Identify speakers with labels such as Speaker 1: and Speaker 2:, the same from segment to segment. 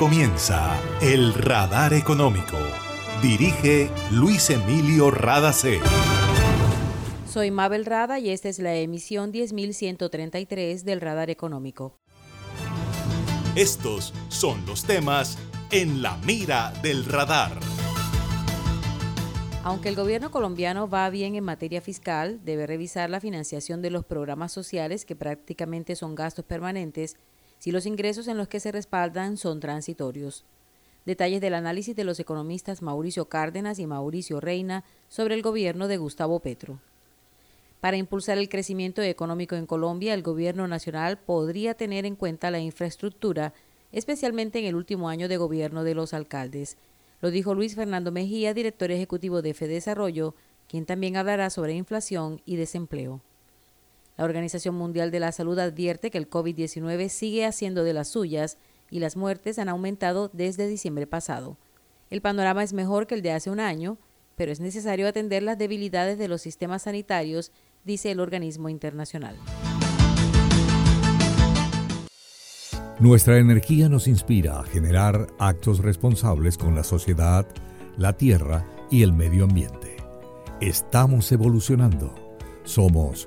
Speaker 1: comienza El Radar Económico. Dirige Luis Emilio Radacé.
Speaker 2: Soy Mabel Rada y esta es la emisión 10133 del Radar Económico.
Speaker 1: Estos son los temas en la mira del radar.
Speaker 2: Aunque el gobierno colombiano va bien en materia fiscal, debe revisar la financiación de los programas sociales que prácticamente son gastos permanentes si los ingresos en los que se respaldan son transitorios. Detalles del análisis de los economistas Mauricio Cárdenas y Mauricio Reina sobre el gobierno de Gustavo Petro. Para impulsar el crecimiento económico en Colombia, el gobierno nacional podría tener en cuenta la infraestructura, especialmente en el último año de gobierno de los alcaldes. Lo dijo Luis Fernando Mejía, director ejecutivo de FEDesarrollo, quien también hablará sobre inflación y desempleo. La Organización Mundial de la Salud advierte que el COVID-19 sigue haciendo de las suyas y las muertes han aumentado desde diciembre pasado. El panorama es mejor que el de hace un año, pero es necesario atender las debilidades de los sistemas sanitarios, dice el organismo internacional.
Speaker 3: Nuestra energía nos inspira a generar actos responsables con la sociedad, la tierra y el medio ambiente. Estamos evolucionando. Somos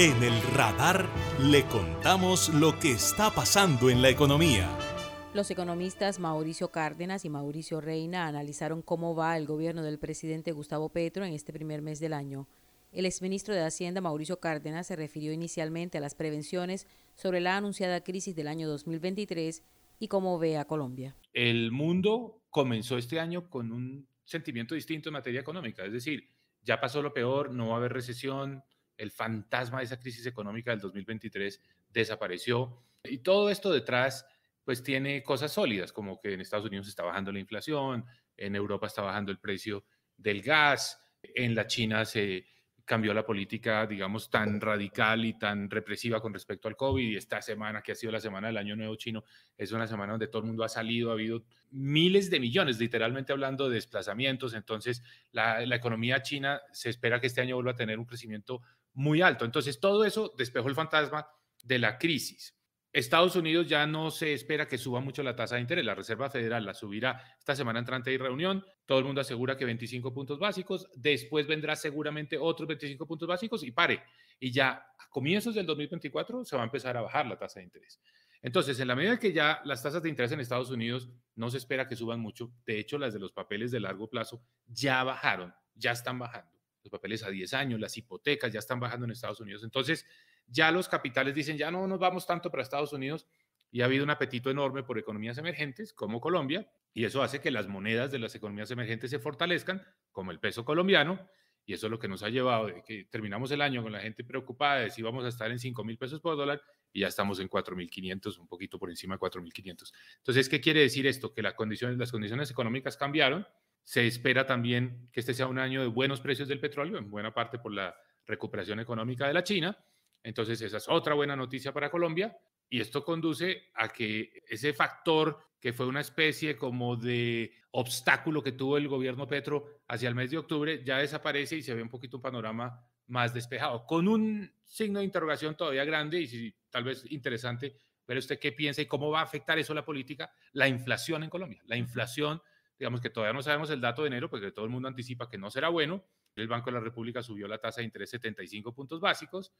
Speaker 1: En el radar le contamos lo que está pasando en la economía.
Speaker 2: Los economistas Mauricio Cárdenas y Mauricio Reina analizaron cómo va el gobierno del presidente Gustavo Petro en este primer mes del año. El exministro de Hacienda, Mauricio Cárdenas, se refirió inicialmente a las prevenciones sobre la anunciada crisis del año 2023 y cómo ve a Colombia.
Speaker 4: El mundo comenzó este año con un sentimiento distinto en materia económica, es decir, ya pasó lo peor, no va a haber recesión, el fantasma de esa crisis económica del 2023 desapareció. Y todo esto detrás, pues tiene cosas sólidas, como que en Estados Unidos está bajando la inflación, en Europa está bajando el precio del gas, en la China se cambió la política, digamos, tan radical y tan represiva con respecto al COVID. Y esta semana, que ha sido la semana del Año Nuevo Chino, es una semana donde todo el mundo ha salido, ha habido miles de millones, literalmente hablando de desplazamientos. Entonces, la, la economía china se espera que este año vuelva a tener un crecimiento muy alto. Entonces, todo eso despejó el fantasma de la crisis. Estados Unidos ya no se espera que suba mucho la tasa de interés. La Reserva Federal la subirá esta semana entrante y reunión. Todo el mundo asegura que 25 puntos básicos. Después vendrá seguramente otros 25 puntos básicos y pare. Y ya a comienzos del 2024 se va a empezar a bajar la tasa de interés. Entonces, en la medida que ya las tasas de interés en Estados Unidos no se espera que suban mucho, de hecho las de los papeles de largo plazo ya bajaron, ya están bajando los papeles a 10 años, las hipotecas ya están bajando en Estados Unidos. Entonces, ya los capitales dicen, ya no nos vamos tanto para Estados Unidos y ha habido un apetito enorme por economías emergentes como Colombia y eso hace que las monedas de las economías emergentes se fortalezcan, como el peso colombiano, y eso es lo que nos ha llevado que terminamos el año con la gente preocupada de si vamos a estar en 5 mil pesos por dólar y ya estamos en 4.500, un poquito por encima de 4.500. Entonces, ¿qué quiere decir esto? Que las condiciones, las condiciones económicas cambiaron se espera también que este sea un año de buenos precios del petróleo, en buena parte por la recuperación económica de la China. Entonces, esa es otra buena noticia para Colombia. Y esto conduce a que ese factor que fue una especie como de obstáculo que tuvo el gobierno Petro hacia el mes de octubre, ya desaparece y se ve un poquito un panorama más despejado, con un signo de interrogación todavía grande y tal vez interesante, pero usted qué piensa y cómo va a afectar eso a la política, la inflación en Colombia. La inflación digamos que todavía no sabemos el dato de enero, porque todo el mundo anticipa que no será bueno. El Banco de la República subió la tasa de interés 75 puntos básicos.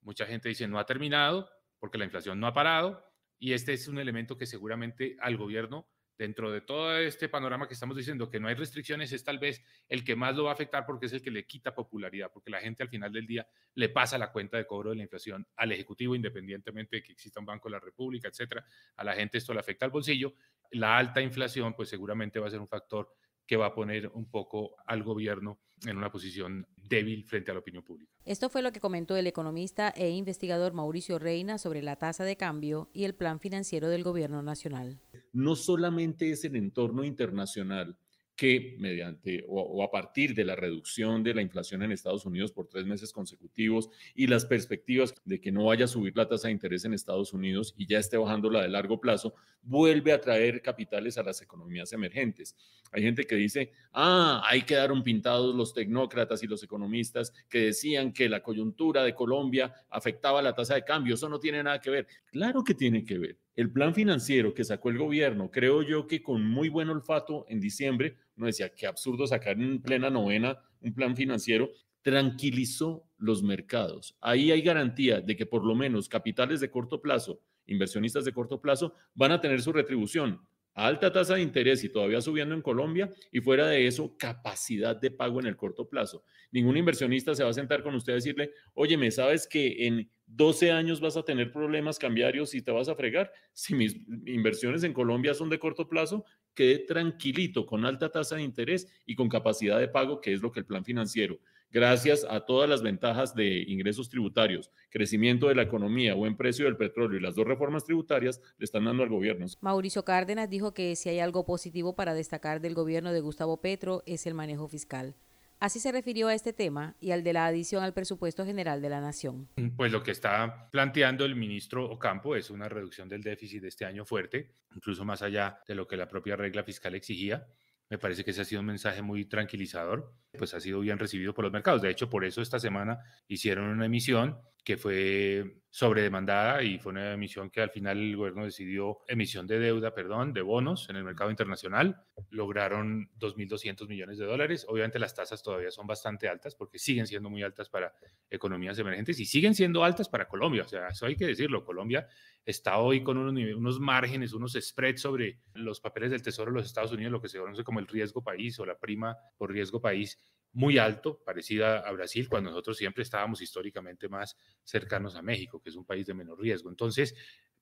Speaker 4: Mucha gente dice no ha terminado porque la inflación no ha parado. Y este es un elemento que seguramente al gobierno dentro de todo este panorama que estamos diciendo, que no hay restricciones, es tal vez el que más lo va a afectar porque es el que le quita popularidad, porque la gente al final del día le pasa la cuenta de cobro de la inflación al Ejecutivo, independientemente de que exista un Banco de la República, etcétera. A la gente esto le afecta al bolsillo. La alta inflación, pues seguramente va a ser un factor que va a poner un poco al gobierno en una posición débil frente a la opinión pública.
Speaker 2: Esto fue lo que comentó el economista e investigador Mauricio Reina sobre la tasa de cambio y el plan financiero del gobierno nacional.
Speaker 5: No solamente es el entorno internacional que mediante o, a partir de la reducción de la inflación en Estados Unidos por tres meses consecutivos y las perspectivas de que no vaya a subir la tasa de interés en Estados Unidos y ya esté bajando la de largo plazo, vuelve a traer capitales a las economías emergentes. Hay gente que dice, ah, ahí quedaron pintados los tecnócratas y los economistas que decían que la coyuntura de Colombia afectaba la tasa de cambio. Eso no tiene nada que ver. Claro que tiene que ver. El plan financiero que sacó el gobierno, creo yo que con muy buen olfato en diciembre, no decía, qué absurdo sacar en plena novena un plan financiero, tranquilizó los mercados. Ahí hay garantía de que por lo menos capitales de corto plazo, inversionistas de corto plazo, van a tener su retribución alta tasa de interés y todavía subiendo en Colombia y fuera de eso, capacidad de pago en el corto plazo. Ningún inversionista se va a sentar con usted a decirle, oye, ¿me sabes que en 12 años vas a tener problemas cambiarios y te vas a fregar? Si mis inversiones en Colombia son de corto plazo, quede tranquilito, con alta tasa de interés y con capacidad de pago, que es lo que el plan financiero gracias a todas las ventajas de ingresos tributarios, crecimiento de la economía, buen precio del petróleo y las dos reformas tributarias le están dando al gobierno.
Speaker 2: Mauricio Cárdenas dijo que si hay algo positivo para destacar del gobierno de Gustavo Petro es el manejo fiscal. Así se refirió a este tema y al de la adición al presupuesto general de la Nación.
Speaker 4: Pues lo que está planteando el ministro Ocampo es una reducción del déficit de este año fuerte, incluso más allá de lo que la propia regla fiscal exigía. Me parece que ese ha sido un mensaje muy tranquilizador, pues ha sido bien recibido por los mercados. De hecho, por eso esta semana hicieron una emisión que fue sobredemandada y fue una emisión que al final el gobierno decidió, emisión de deuda, perdón, de bonos en el mercado internacional. Lograron 2.200 millones de dólares. Obviamente las tasas todavía son bastante altas porque siguen siendo muy altas para economías emergentes y siguen siendo altas para Colombia. O sea, eso hay que decirlo. Colombia está hoy con unos, unos márgenes, unos spreads sobre los papeles del Tesoro de los Estados Unidos, lo que se conoce como el riesgo país o la prima por riesgo país muy alto, parecida a Brasil, cuando nosotros siempre estábamos históricamente más cercanos a México, que es un país de menor riesgo. Entonces,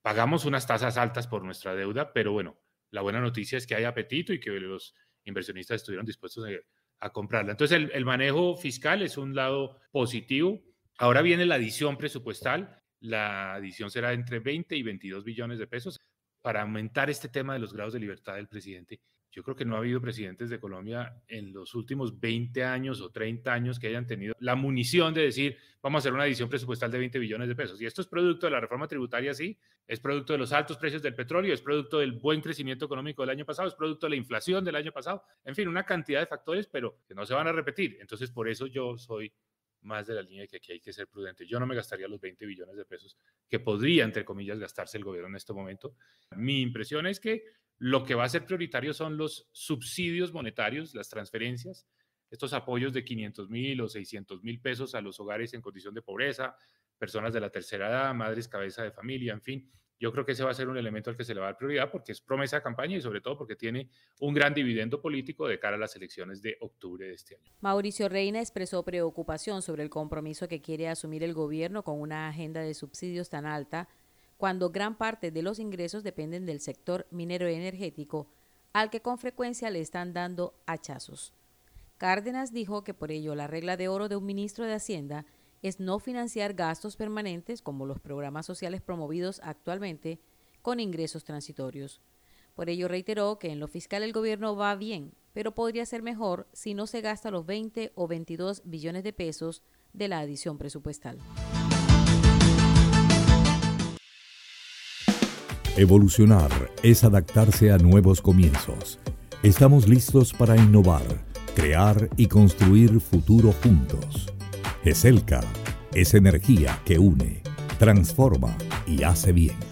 Speaker 4: pagamos unas tasas altas por nuestra deuda, pero bueno, la buena noticia es que hay apetito y que los inversionistas estuvieron dispuestos a, comprarla. Entonces, el, el manejo fiscal es un lado positivo. Ahora viene la adición presupuestal. La adición será entre 20 y 22 billones de pesos para aumentar este tema de los grados de libertad del presidente yo creo que no ha habido presidentes de Colombia en los últimos 20 años o 30 años que hayan tenido la munición de decir, vamos a hacer una edición presupuestal de 20 billones de pesos. Y esto es producto de la reforma tributaria, sí, es producto de los altos precios del petróleo, es producto del buen crecimiento económico del año pasado, es producto de la inflación del año pasado, en fin, una cantidad de factores, pero que no se van a repetir. Entonces, por eso yo soy más de la línea de que aquí hay que ser prudente. Yo no me gastaría los 20 billones de pesos que podría, entre comillas, gastarse el gobierno en este momento. Mi impresión es que lo que va a ser prioritario son los subsidios monetarios, las transferencias, estos apoyos de 500 mil o 600 mil pesos a los hogares en condición de pobreza, personas de la tercera edad, madres cabeza de familia, en fin. Yo creo que ese va a ser un elemento al que se le va a dar prioridad porque es promesa de campaña y sobre todo porque tiene un gran dividendo político de cara a las elecciones de octubre de este año.
Speaker 2: Mauricio Reina expresó preocupación sobre el compromiso que quiere asumir el gobierno con una agenda de subsidios tan alta cuando gran parte de los ingresos dependen del sector minero energético, al que con frecuencia le están dando hachazos. Cárdenas dijo que por ello la regla de oro de un ministro de Hacienda es no financiar gastos permanentes como los programas sociales promovidos actualmente con ingresos transitorios. Por ello reiteró que en lo fiscal el gobierno va bien, pero podría ser mejor si no se gasta los 20 o 22 billones de pesos de la adición presupuestal.
Speaker 3: Evolucionar es adaptarse a nuevos comienzos. Estamos listos para innovar, crear y construir futuro juntos. ESELCA es energía que une, transforma y hace bien.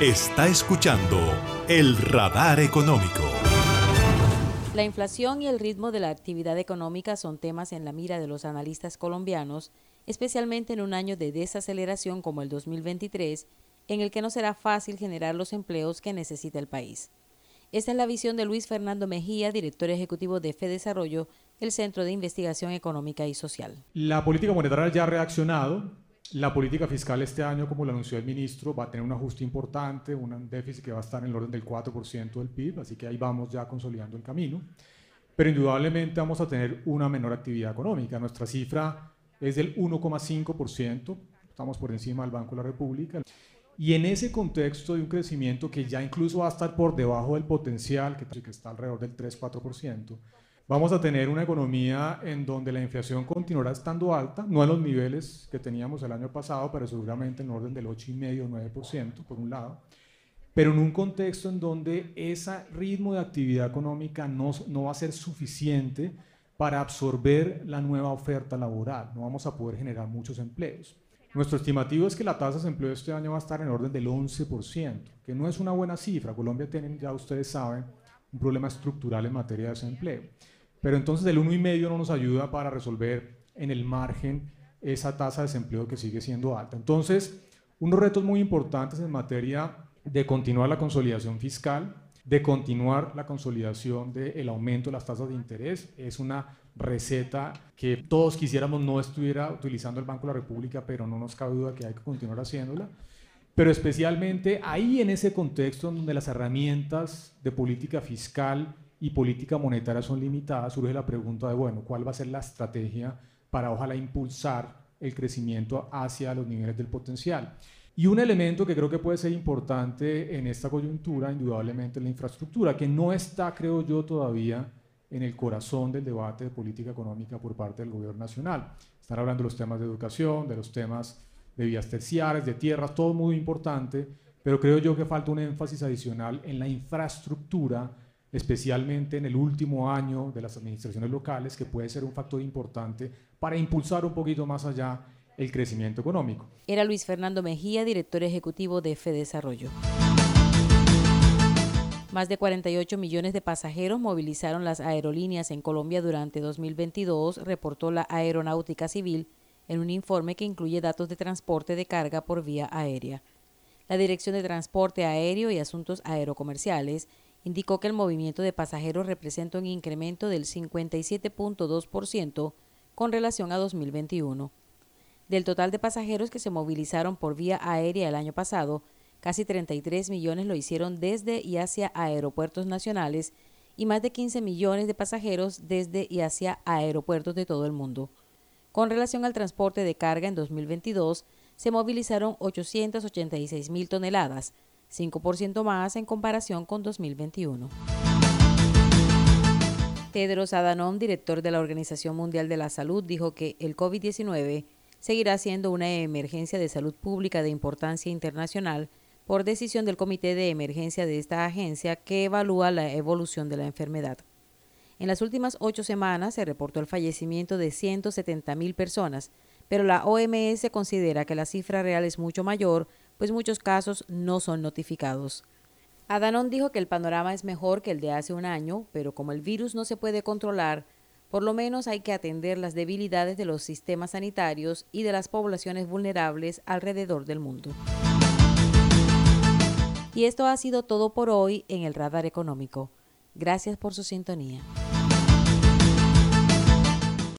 Speaker 1: Está escuchando El radar económico.
Speaker 2: La inflación y el ritmo de la actividad económica son temas en la mira de los analistas colombianos, especialmente en un año de desaceleración como el 2023, en el que no será fácil generar los empleos que necesita el país. Esta es la visión de Luis Fernando Mejía, director ejecutivo de FEDesarrollo, el Centro de Investigación Económica y Social.
Speaker 6: La política monetaria ya ha reaccionado. La política fiscal este año, como lo anunció el ministro, va a tener un ajuste importante, un déficit que va a estar en el orden del 4% del PIB, así que ahí vamos ya consolidando el camino. Pero indudablemente vamos a tener una menor actividad económica. Nuestra cifra es del 1,5%, estamos por encima del Banco de la República. Y en ese contexto de un crecimiento que ya incluso va a estar por debajo del potencial, que está alrededor del 3-4%, vamos a tener una economía en donde la inflación continuará estando alta, no a los niveles que teníamos el año pasado, pero seguramente en orden del 8,5-9% por un lado, pero en un contexto en donde ese ritmo de actividad económica no, no va a ser suficiente para absorber la nueva oferta laboral, no vamos a poder generar muchos empleos. Nuestro estimativo es que la tasa de desempleo este año va a estar en orden del 11%, que no es una buena cifra. Colombia tiene, ya ustedes saben, un problema estructural en materia de desempleo. Pero entonces el 1,5 no nos ayuda para resolver en el margen esa tasa de desempleo que sigue siendo alta. Entonces, unos retos muy importantes en materia de continuar la consolidación fiscal, de continuar la consolidación del aumento de las tasas de interés. Es una receta que todos quisiéramos no estuviera utilizando el Banco de la República, pero no nos cabe duda que hay que continuar haciéndola. Pero especialmente ahí en ese contexto donde las herramientas de política fiscal y política monetaria son limitadas, surge la pregunta de, bueno, ¿cuál va a ser la estrategia para ojalá impulsar el crecimiento hacia los niveles del potencial? Y un elemento que creo que puede ser importante en esta coyuntura, indudablemente, es la infraestructura, que no está, creo yo, todavía en el corazón del debate de política económica por parte del gobierno nacional. Están hablando de los temas de educación, de los temas de vías terciarias, de tierras, todo muy importante, pero creo yo que falta un énfasis adicional en la infraestructura, especialmente en el último año de las administraciones locales, que puede ser un factor importante para impulsar un poquito más allá el crecimiento económico.
Speaker 2: Era Luis Fernando Mejía, director ejecutivo de FEDesarrollo. Más de 48 millones de pasajeros movilizaron las aerolíneas en Colombia durante 2022, reportó la Aeronáutica Civil en un informe que incluye datos de transporte de carga por vía aérea. La Dirección de Transporte Aéreo y Asuntos Aerocomerciales indicó que el movimiento de pasajeros representa un incremento del 57.2% con relación a 2021. Del total de pasajeros que se movilizaron por vía aérea el año pasado, Casi 33 millones lo hicieron desde y hacia aeropuertos nacionales y más de 15 millones de pasajeros desde y hacia aeropuertos de todo el mundo. Con relación al transporte de carga en 2022, se movilizaron 886 mil toneladas, 5% más en comparación con 2021. Tedros Adhanom, director de la Organización Mundial de la Salud, dijo que el COVID-19 seguirá siendo una emergencia de salud pública de importancia internacional por decisión del Comité de Emergencia de esta agencia que evalúa la evolución de la enfermedad. En las últimas ocho semanas se reportó el fallecimiento de 170 mil personas, pero la OMS considera que la cifra real es mucho mayor, pues muchos casos no son notificados. Adanon dijo que el panorama es mejor que el de hace un año, pero como el virus no se puede controlar, por lo menos hay que atender las debilidades de los sistemas sanitarios y de las poblaciones vulnerables alrededor del mundo. Y esto ha sido todo por hoy en el Radar Económico. Gracias por su sintonía.